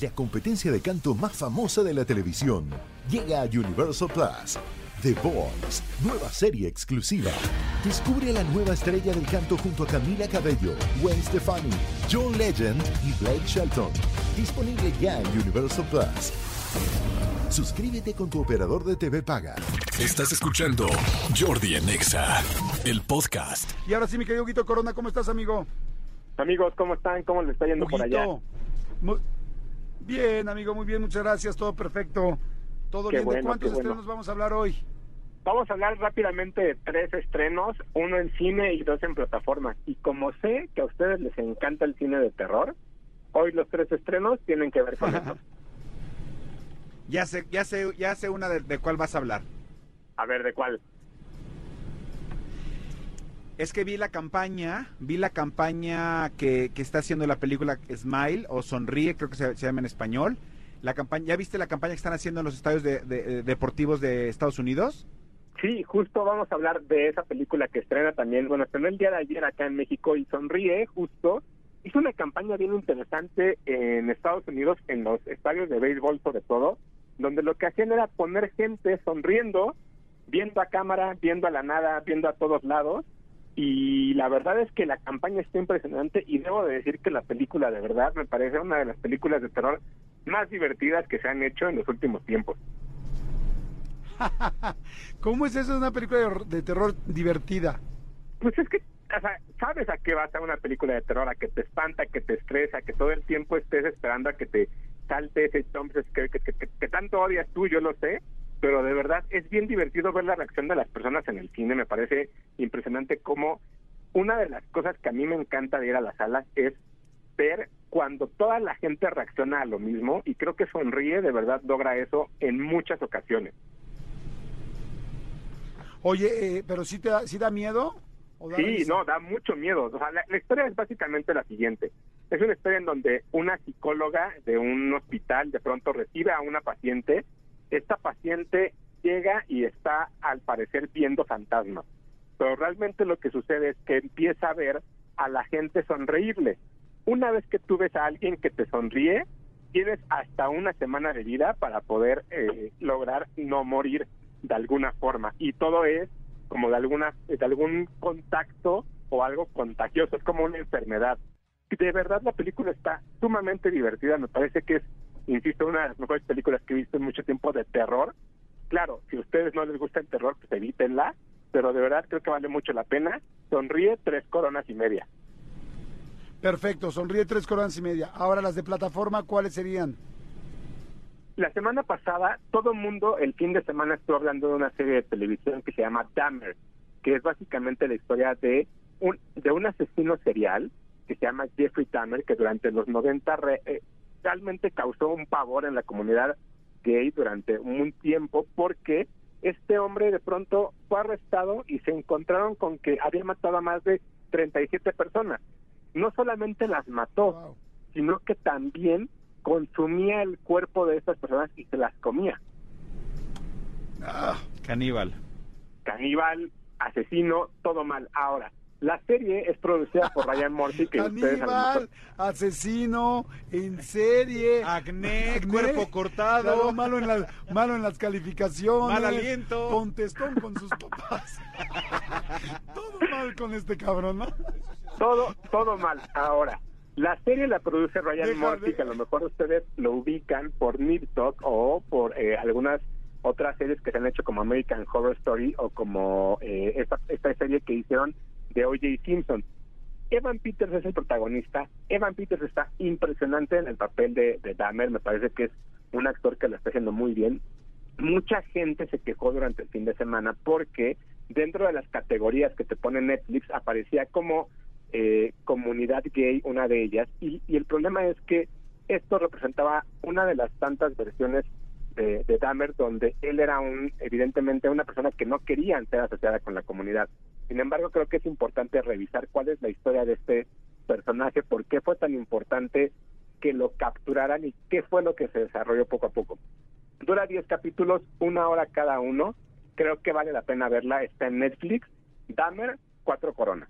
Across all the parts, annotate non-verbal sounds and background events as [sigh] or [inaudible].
la competencia de canto más famosa de la televisión, llega a Universal Plus. The Voice, nueva serie exclusiva. Descubre a la nueva estrella del canto junto a Camila Cabello, Gwen Stefani, John Legend y Blake Shelton. Disponible ya en Universal Plus. Suscríbete con tu operador de TV Paga. Estás escuchando Jordi Anexa, el podcast. Y ahora sí, mi querido Huguito Corona, ¿cómo estás, amigo? Amigos, ¿cómo están? ¿Cómo les está yendo por allá? Bien, amigo, muy bien, muchas gracias, todo perfecto. Todo Qué bien. ¿De cuántos bueno. estrenos vamos a hablar hoy? Vamos a hablar rápidamente de tres estrenos, uno en cine y dos en plataforma. Y como sé que a ustedes les encanta el cine de terror, hoy los tres estrenos tienen que ver con eso. [laughs] Ya sé, ya sé, ya sé una de, de cuál vas a hablar. A ver, ¿de cuál? Es que vi la campaña, vi la campaña que, que está haciendo la película Smile o Sonríe, creo que se, llama en español. La campaña, ¿Ya viste la campaña que están haciendo en los estadios de- deportivos de Estados Unidos? Sí, justo vamos a hablar de esa película que estrena también, bueno, estrenó el día de ayer acá en México y sonríe, justo. Hizo una campaña bien interesante en Estados Unidos, en los estadios de béisbol sobre todo, donde lo que hacían era poner gente sonriendo, viendo a cámara, viendo a la nada, viendo a todos lados. Y la verdad es que la campaña está impresionante y debo de decir que la película de verdad me parece una de las películas de terror más divertidas que se han hecho en los últimos tiempos. [laughs] ¿Cómo es eso de una película de, terror divertida? Pues es que, o sea, sabes a qué vas a una película de terror, a que te espanta, que te estresa, que todo el tiempo estés esperando a que te salte ese jump scare que, que, que- que tanto odias tú, yo lo sé, pero de verdad es bien divertido ver la reacción de las personas en el cine, me parece impresionante cómo una de las cosas que a mí me encanta de ir a las salas es ver cuando toda la gente reacciona a lo mismo y creo que sonríe, de verdad logra eso en muchas ocasiones. Oye, eh, pero sí te da, sí da miedo. ¿O da Sí, risa? no, da mucho miedo. O sea, la, la historia es básicamente la siguiente. Es una historia en donde una psicóloga de un hospital de pronto recibe a una paciente. Esta paciente llega y está, al parecer, viendo fantasmas. Pero realmente lo que sucede es que empieza a ver a la gente sonreírle. Una vez que tú ves a alguien que te sonríe, tienes hasta una semana de vida para poder eh, lograr no morir de alguna forma. Y todo es como de alguna de algún contacto o algo contagioso, es como una enfermedad. De verdad la película está sumamente divertida, me parece que es, insisto, una de las mejores películas que he visto en mucho tiempo de terror. Claro, si a ustedes no les gusta el terror, pues evítenla, pero de verdad creo que vale mucho la pena. Sonríe tres coronas y media. Perfecto, sonríe tres coronas y media. Ahora las de plataforma, ¿cuáles serían? La semana pasada, todo el mundo el fin de semana estuvo hablando de una serie de televisión que se llama Dahmer, que es básicamente la historia de un, de un asesino serial que se llama Jeffrey Dahmer, que durante los 90 re- eh, realmente causó un pavor en la comunidad gay durante un tiempo porque este hombre de pronto fue arrestado y se encontraron con que había matado a más de 37 personas. No solamente las mató, Wow. sino que también consumía el cuerpo de estas personas y se las comía. Ah, caníbal. Caníbal, asesino, todo mal. Ahora, la serie es producida por Ryan Murphy, que ustedes a lo Caníbal, mejor- asesino, en serie. Acné, Acné, cuerpo cortado. claro, malo, en la- malo en las calificaciones. Mal aliento. Contestón con sus papás. [laughs] Todo mal con este cabrón, ¿no? todo, todo mal. Ahora, la serie la produce Ryan Deja Murphy, de- que a lo mejor ustedes lo ubican por Nip Tuck o por eh, algunas otras series que se han hecho como American Horror Story o como eh, esta, esta serie que hicieron de O.J. Simpson. Evan Peters es el protagonista. Evan Peters está impresionante en el papel de, de Dahmer. Me parece que es un actor que lo está haciendo muy bien. Mucha gente se quejó durante el fin de semana porque dentro de las categorías que te pone Netflix aparecía como eh, comunidad gay, una de ellas, y, y el problema es que esto representaba una de las tantas versiones de, de Dahmer donde él era un evidentemente una persona que no querían ser asociada con la comunidad. Sin embargo, creo que es importante revisar cuál es la historia de este personaje, por qué fue tan importante que lo capturaran y qué fue lo que se desarrolló poco a poco. Dura 10 capítulos, una hora cada uno. Creo que vale la pena verla. Está en Netflix. Dahmer, cuatro coronas.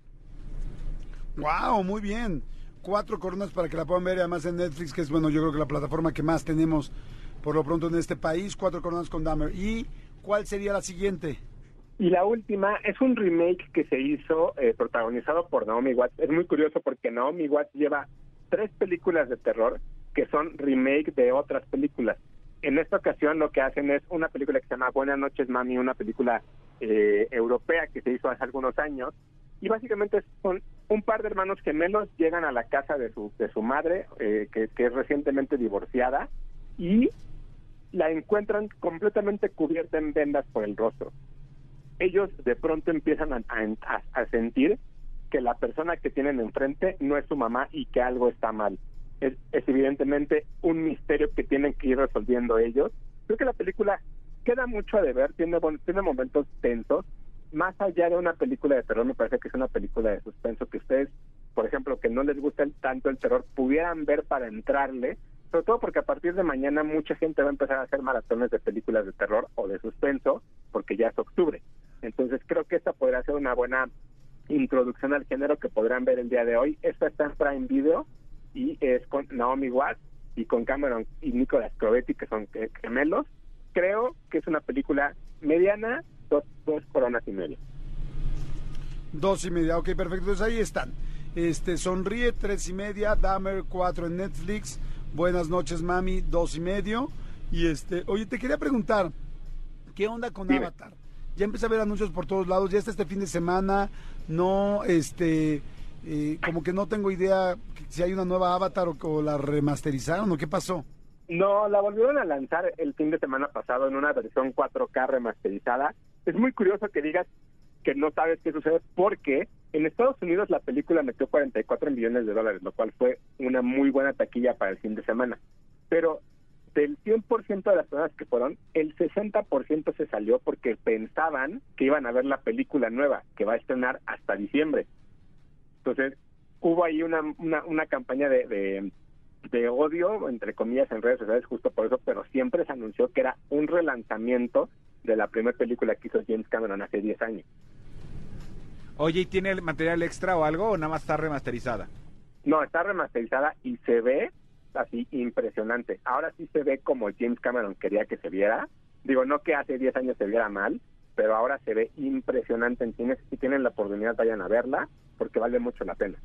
Wow, muy bien. Cuatro Coronas para que la puedan ver además en Netflix, que es, bueno, yo creo que la plataforma que más tenemos por lo pronto en este país. Cuatro Coronas con Dahmer. ¿Y cuál sería la siguiente? Y la última es un remake que se hizo eh, protagonizado por Naomi Watts. Es muy curioso porque Naomi Watts lleva tres películas de terror que son remake de otras películas. En esta ocasión lo que hacen es una película que se llama Buenas noches Mami, una película eh, europea que se hizo hace algunos años y básicamente son un par de hermanos gemelos llegan a la casa de su de su madre eh, que, que es recientemente divorciada y la encuentran completamente cubierta en vendas por el rostro ellos de pronto empiezan a, sentir que la persona que tienen enfrente no es su mamá y que algo está mal. Es, evidentemente un misterio que tienen que ir resolviendo ellos. Creo que la película queda mucho a deber, tiene, tiene momentos tensos. Más allá de una película de terror, me parece que es una película de suspenso que ustedes, por ejemplo, que no les gusta tanto el terror, pudieran ver para entrarle, sobre todo porque a partir de mañana mucha gente va a empezar a hacer maratones de películas de terror o de suspenso, porque ya es octubre. Entonces creo que esta podría ser una buena introducción al género que podrán ver el día de hoy. Esta está en Prime Video y es con Naomi Watts y con Cameron y Nicolas Crovetti, que son gemelos. Creo que es una película mediana, dos, dos coronas y media. Dos y media, ok, perfecto. Entonces ahí están. Este, Sonríe, tres y media, Dahmer, cuatro en Netflix, Buenas noches, mami, dos y medio. Y este, oye, te quería preguntar, ¿qué onda con Dime. Avatar? Ya empecé a ver anuncios por todos lados, ya está este fin de semana, no, este, eh, como que no tengo idea si hay una nueva Avatar o, o, la remasterizaron o qué pasó. No, la volvieron a lanzar el fin de semana pasado en una versión 4K remasterizada. Es muy curioso que digas que no sabes qué sucede porque en Estados Unidos la película metió 44 millones de dólares, lo cual fue una muy buena taquilla para el fin de semana. Pero del 100% de las personas que fueron, el 60% se salió porque pensaban que iban a ver la película nueva que va a estrenar hasta diciembre. Entonces, hubo ahí una, una, una campaña de, de, de, odio, entre comillas, en redes sociales justo por eso, pero siempre se anunció que era un relanzamiento de la primera película que hizo James Cameron hace 10 años. Oye, ¿y tiene material extra o algo o nada más está remasterizada? No, está remasterizada y se ve así impresionante. Ahora sí se ve como James Cameron quería que se viera. Digo, no que hace 10 años se viera mal, pero ahora se ve impresionante en cines. Si tienen la oportunidad, vayan a verla, porque vale mucho la pena.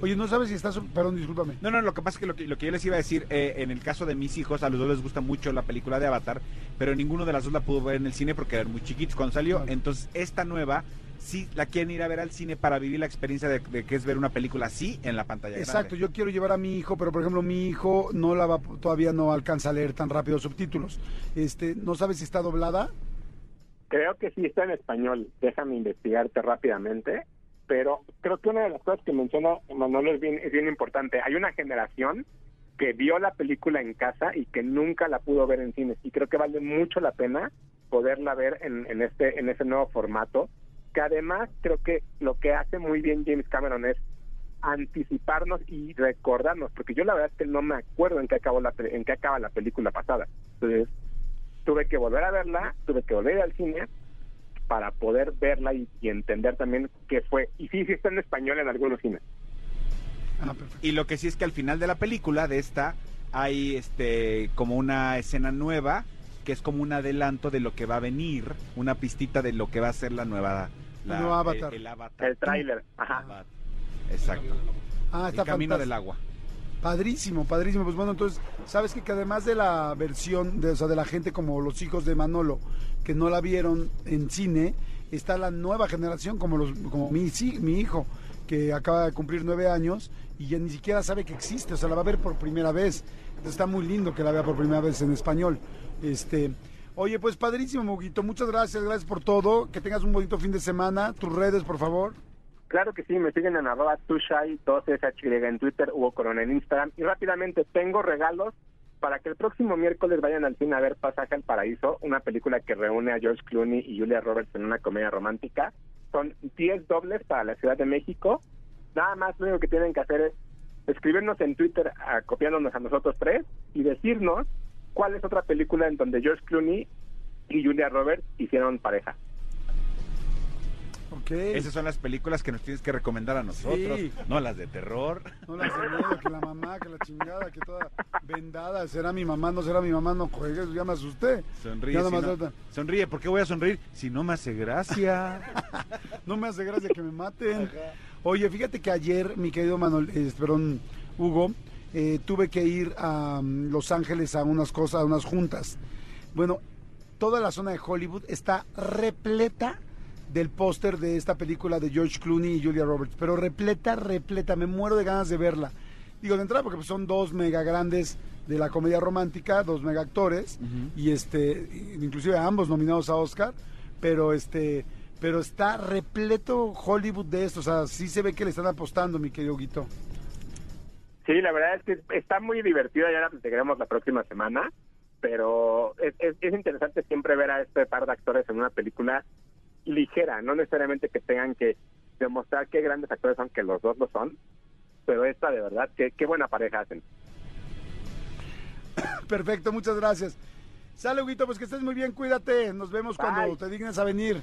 Oye, ¿no sabes si estás...? Perdón, discúlpame. No, no, lo que pasa es que lo que, lo que yo les iba a decir, eh, en el caso de mis hijos, a los dos les gusta mucho la película de Avatar, pero ninguno de las dos la pudo ver en el cine porque eran muy chiquitos cuando salió. Entonces, esta nueva sí la quieren ir a ver al cine para vivir la experiencia de, de que es ver una película así en la pantalla. Exacto, grande. yo quiero llevar a mi hijo, pero por ejemplo mi hijo no la va, todavía no alcanza a leer tan rápido subtítulos. Este, ¿no sabes si está doblada? Creo que sí está en español. Déjame investigarte rápidamente. Pero creo que una de las cosas que menciona Manolo es bien, es bien importante. Hay una generación que vio la película en casa y que nunca la pudo ver en cines. Y creo que vale mucho la pena poderla ver en, en este en ese nuevo formato que además creo que lo que hace muy bien James Cameron es anticiparnos y recordarnos, porque yo la verdad es que no me acuerdo en qué acabó la en qué acaba la película pasada. Entonces, tuve que volver a verla, tuve que volver al cine para poder verla y, y entender también qué fue. Y sí, sí está en español en algunos cines. Ah, y lo que sí es que al final de la película, de esta, hay este como una escena nueva que es como un adelanto de lo que va a venir, una pistita de lo que va a ser la nueva la, nueva avatar. El, el, avatar. el tráiler. Ajá. Avatar. Exacto. Ah, está el camino fantástico. del agua. Padrísimo, padrísimo. Pues bueno, entonces, ¿sabes que, que además de la versión, de, o sea, de la gente como los hijos de Manolo, que no la vieron en cine, está la nueva generación, como, los, como mi, sí, mi hijo, que acaba de cumplir nueve años y ya ni siquiera sabe que existe, o sea, la va a ver por primera vez. Entonces está muy lindo que la vea por primera vez en español. Este, oye, pues padrísimo, Muguito. Muchas gracias, gracias por todo. Que tengas un bonito fin de semana. Tus redes, por favor. Claro que sí, me siguen en arroba tushai, 2SHY en Twitter, Hugo Corona en Instagram. Y rápidamente, tengo regalos para que el próximo miércoles vayan al cine a ver Pasaje al Paraíso, una película que reúne a George Clooney y Julia Roberts en una comedia romántica. Son 10 dobles para la Ciudad de México. Nada más lo único que tienen que hacer es escribirnos en Twitter copiándonos a nosotros tres y decirnos cuál es otra película en donde George Clooney y Julia Roberts hicieron pareja. Ok. Esas son las películas que nos tienes que recomendar a nosotros, Sí. no las de terror. No las de miedo, que la mamá, que la chingada, que toda vendada. ¿Será mi mamá? ¿No será mi mamá? No juegues, ya me asusté. Sonríe, Ya si no- trata- sonríe, ¿por qué voy a sonreír si no me hace gracia? [laughs] No me hace gracia que me maten. Oye, fíjate que ayer, mi querido Manuel, eh, perdón, Hugo, eh, tuve que ir a mm, Los Ángeles a unas cosas, a unas juntas. Bueno, toda la zona de Hollywood está repleta del póster de esta película de George Clooney y Julia Roberts, pero repleta, repleta, me muero de ganas de verla. Digo, de entrada porque son dos mega grandes de la comedia romántica, dos mega actores, y este, inclusive ambos nominados a Oscar, pero este, pero está repleto Hollywood de esto, o sea, sí se ve que le están apostando, mi querido Guito. Sí, la verdad es que está muy divertida, ya la platicaremos la próxima semana, pero es, es, es interesante siempre ver a este par de actores en una película ligera, no necesariamente que tengan que demostrar qué grandes actores son, que los dos lo son, pero esta de verdad, qué, qué buena pareja hacen. [coughs] Perfecto, muchas gracias. Sale, Huguito, pues que estés muy bien, cuídate. Nos vemos cuando te dignes a venir.